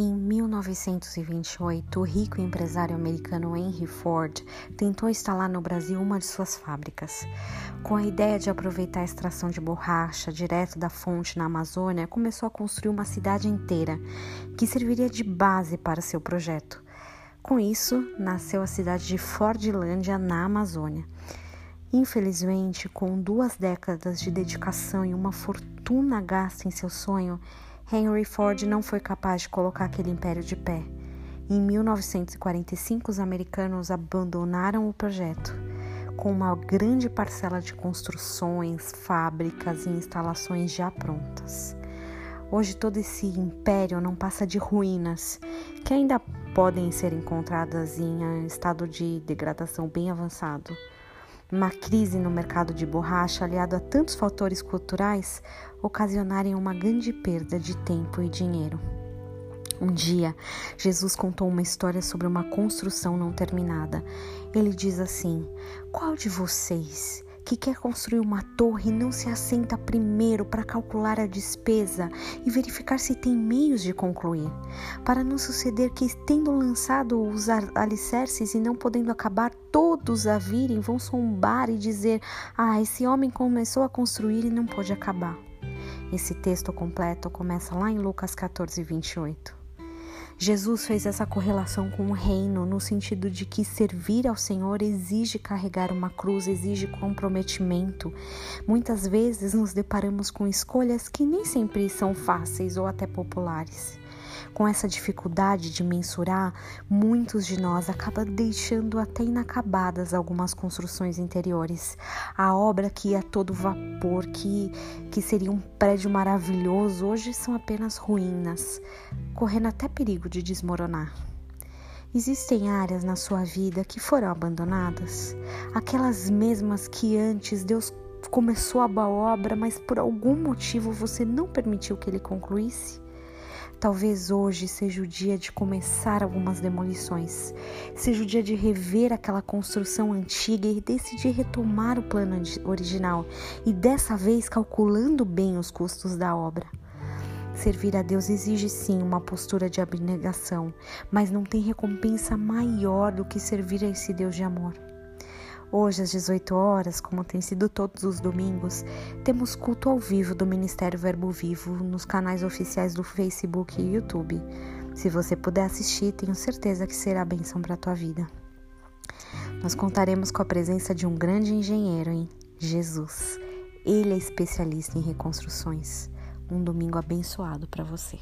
1928, o rico empresário americano Henry Ford tentou instalar no Brasil uma de suas fábricas. Com a ideia de aproveitar a extração de borracha direto da fonte na Amazônia, começou a construir uma cidade inteira que serviria de base para seu projeto. Com isso, nasceu a cidade de Fordlândia, na Amazônia. Infelizmente, com duas décadas de dedicação e uma fortuna gasta em seu sonho, Henry Ford não foi capaz de colocar aquele império de pé. Em 1945, os americanos abandonaram o projeto, com uma grande parcela de construções, fábricas e instalações já prontas. Hoje, todo esse império não passa de ruínas, que ainda podem ser encontradas em estado de degradação bem avançado. Uma crise no mercado de borracha, aliado a tantos fatores culturais, ocasionarem uma grande perda de tempo e dinheiro. Um dia, Jesus contou uma história sobre uma construção não terminada. Ele diz assim: Qual de vocês que quer construir uma torre não se assenta primeiro para calcular a despesa e verificar se tem meios de concluir, para não suceder que, tendo lançado os alicerces e não podendo acabar, todos a virem vão sombar e dizer: Ah, esse homem começou a construir e não pôde acabar. Esse texto completo começa lá em Lucas 14, 28. Jesus fez essa correlação com o reino, no sentido de que servir ao Senhor exige carregar uma cruz, exige comprometimento. Muitas vezes nos deparamos com escolhas que nem sempre são fáceis ou até populares. Com essa dificuldade de mensurar, muitos de nós acabam deixando até inacabadas algumas construções interiores. A obra que ia a todo vapor, que, que seria um prédio maravilhoso, hoje são apenas ruínas, correndo até perigo de desmoronar. Existem áreas na sua vida que foram abandonadas, aquelas mesmas que antes Deus começou a obra, mas por algum motivo você não permitiu que ele concluísse? Talvez hoje seja o dia de começar algumas demolições, seja o dia de rever aquela construção antiga e decidir retomar o plano original e dessa vez calculando bem os custos da obra. Servir a Deus exige sim uma postura de abnegação, mas não tem recompensa maior do que servir a esse Deus de amor. Hoje, às 18 horas, como tem sido todos os domingos, temos culto ao vivo do Ministério Verbo Vivo nos canais oficiais do Facebook e YouTube. Se você puder assistir, tenho certeza que será bênção para a tua vida. Nós contaremos com a presença de um grande engenheiro, hein? Jesus. Ele é especialista em reconstruções. Um domingo abençoado para você.